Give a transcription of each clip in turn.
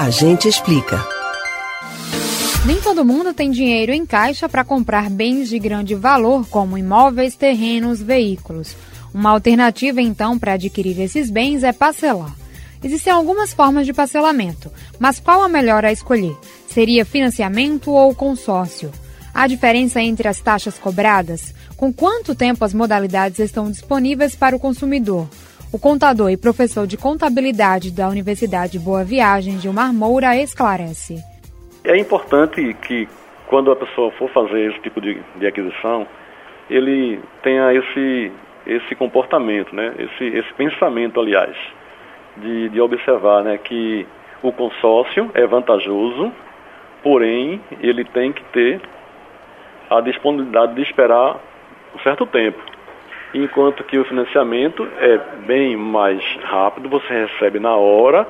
A gente explica. Nem todo mundo tem dinheiro em caixa para comprar bens de grande valor, como imóveis, terrenos, veículos. Uma alternativa, então, para adquirir esses bens é parcelar. Existem algumas formas de parcelamento, mas qual a melhor a escolher? Seria financiamento ou consórcio? Há diferença entre as taxas cobradas? Com quanto tempo as modalidades estão disponíveis para o consumidor? O contador e professor de contabilidade da Universidade Boa Viagem, Gilmar Moura, esclarece. É importante que, quando a pessoa for fazer esse tipo de, de aquisição, ele tenha esse, esse comportamento, né? esse, esse pensamento, aliás, de, de observar né? que o consórcio é vantajoso, porém ele tem que ter a disponibilidade de esperar um certo tempo enquanto que o financiamento é bem mais rápido, você recebe na hora,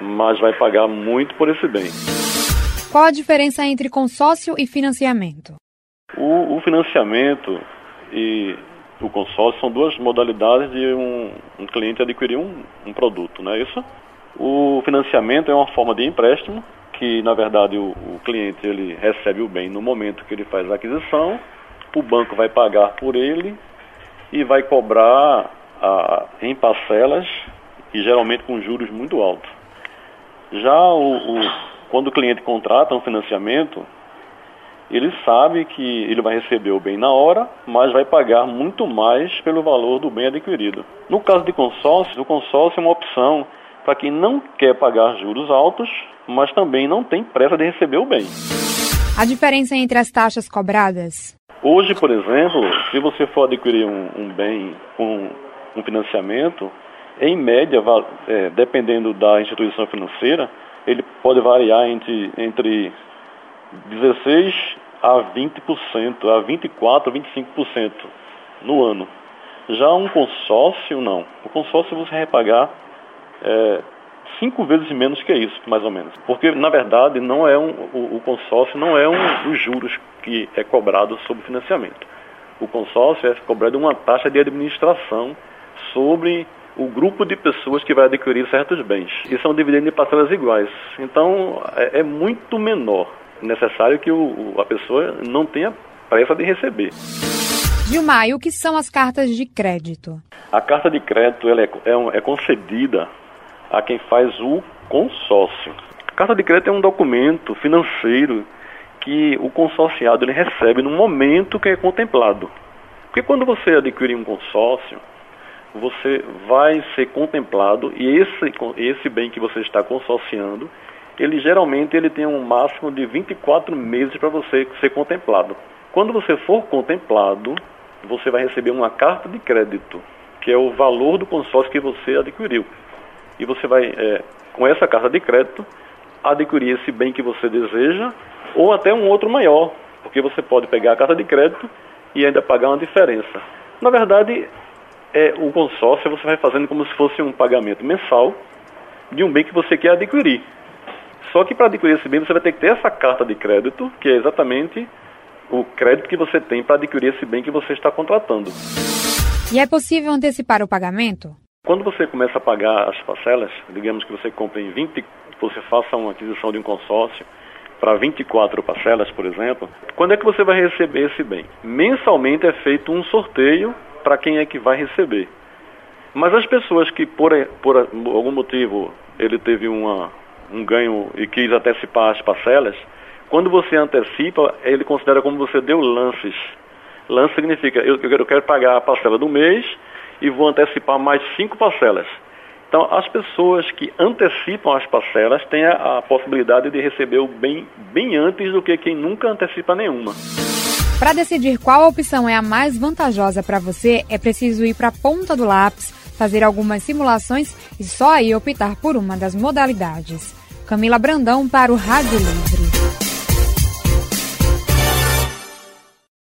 mas vai pagar muito por esse bem. Qual a diferença entre consórcio e financiamento? O, o financiamento e o consórcio são duas modalidades de um, um cliente adquirir um, um produto, não é isso? O financiamento é uma forma de empréstimo que, na verdade, o, o cliente ele recebe o bem no momento que ele faz a aquisição, o banco vai pagar por ele e vai cobrar em parcelas e geralmente com juros muito altos. Já o, o, quando o cliente contrata um financiamento, ele sabe que ele vai receber o bem na hora, mas vai pagar muito mais pelo valor do bem adquirido. No caso de consórcio, o consórcio é uma opção para quem não quer pagar juros altos, mas também não tem pressa de receber o bem. A diferença entre as taxas cobradas? Hoje, por exemplo, se você for adquirir um, um bem com um financiamento, em média, é, dependendo da instituição financeira, ele pode variar entre, entre 16% a 20%, a 24%, 25% no ano. Já um consórcio, não. O consórcio você vai pagar é, cinco vezes menos que isso, mais ou menos. Porque, na verdade, não é um, o, o consórcio não é um dos juros que é cobrado sobre o financiamento. O consórcio é cobrado uma taxa de administração sobre o grupo de pessoas que vai adquirir certos bens. E são divididos em parcelas iguais. Então, é, é muito menor. necessário que o, a pessoa não tenha pressa de receber. Gilmar, e o que são as cartas de crédito? A carta de crédito ela é, é, é concedida a quem faz o consórcio. Carta de crédito é um documento financeiro que o consorciado ele recebe no momento que é contemplado. Porque quando você adquire um consórcio, você vai ser contemplado e esse, esse bem que você está consorciando, ele geralmente ele tem um máximo de 24 meses para você ser contemplado. Quando você for contemplado, você vai receber uma carta de crédito, que é o valor do consórcio que você adquiriu e você vai, é, com essa carta de crédito, adquirir esse bem que você deseja ou até um outro maior, porque você pode pegar a carta de crédito e ainda pagar uma diferença. Na verdade, é, o consórcio você vai fazendo como se fosse um pagamento mensal de um bem que você quer adquirir. Só que para adquirir esse bem você vai ter que ter essa carta de crédito, que é exatamente o crédito que você tem para adquirir esse bem que você está contratando. E é possível antecipar o pagamento? Quando você começa a pagar as parcelas, digamos que você compre em 20, você faça uma aquisição de um consórcio para 24 parcelas, por exemplo, quando é que você vai receber esse bem? Mensalmente é feito um sorteio para quem é que vai receber. Mas as pessoas que por, por algum motivo ele teve uma, um ganho e quis antecipar as parcelas, quando você antecipa, ele considera como você deu lances. Lance significa eu, eu quero pagar a parcela do mês e vou antecipar mais cinco parcelas. Então, as pessoas que antecipam as parcelas têm a, a possibilidade de receber o bem bem antes do que quem nunca antecipa nenhuma. Para decidir qual opção é a mais vantajosa para você, é preciso ir para a ponta do lápis, fazer algumas simulações e só aí optar por uma das modalidades. Camila Brandão para o Rádio Livre.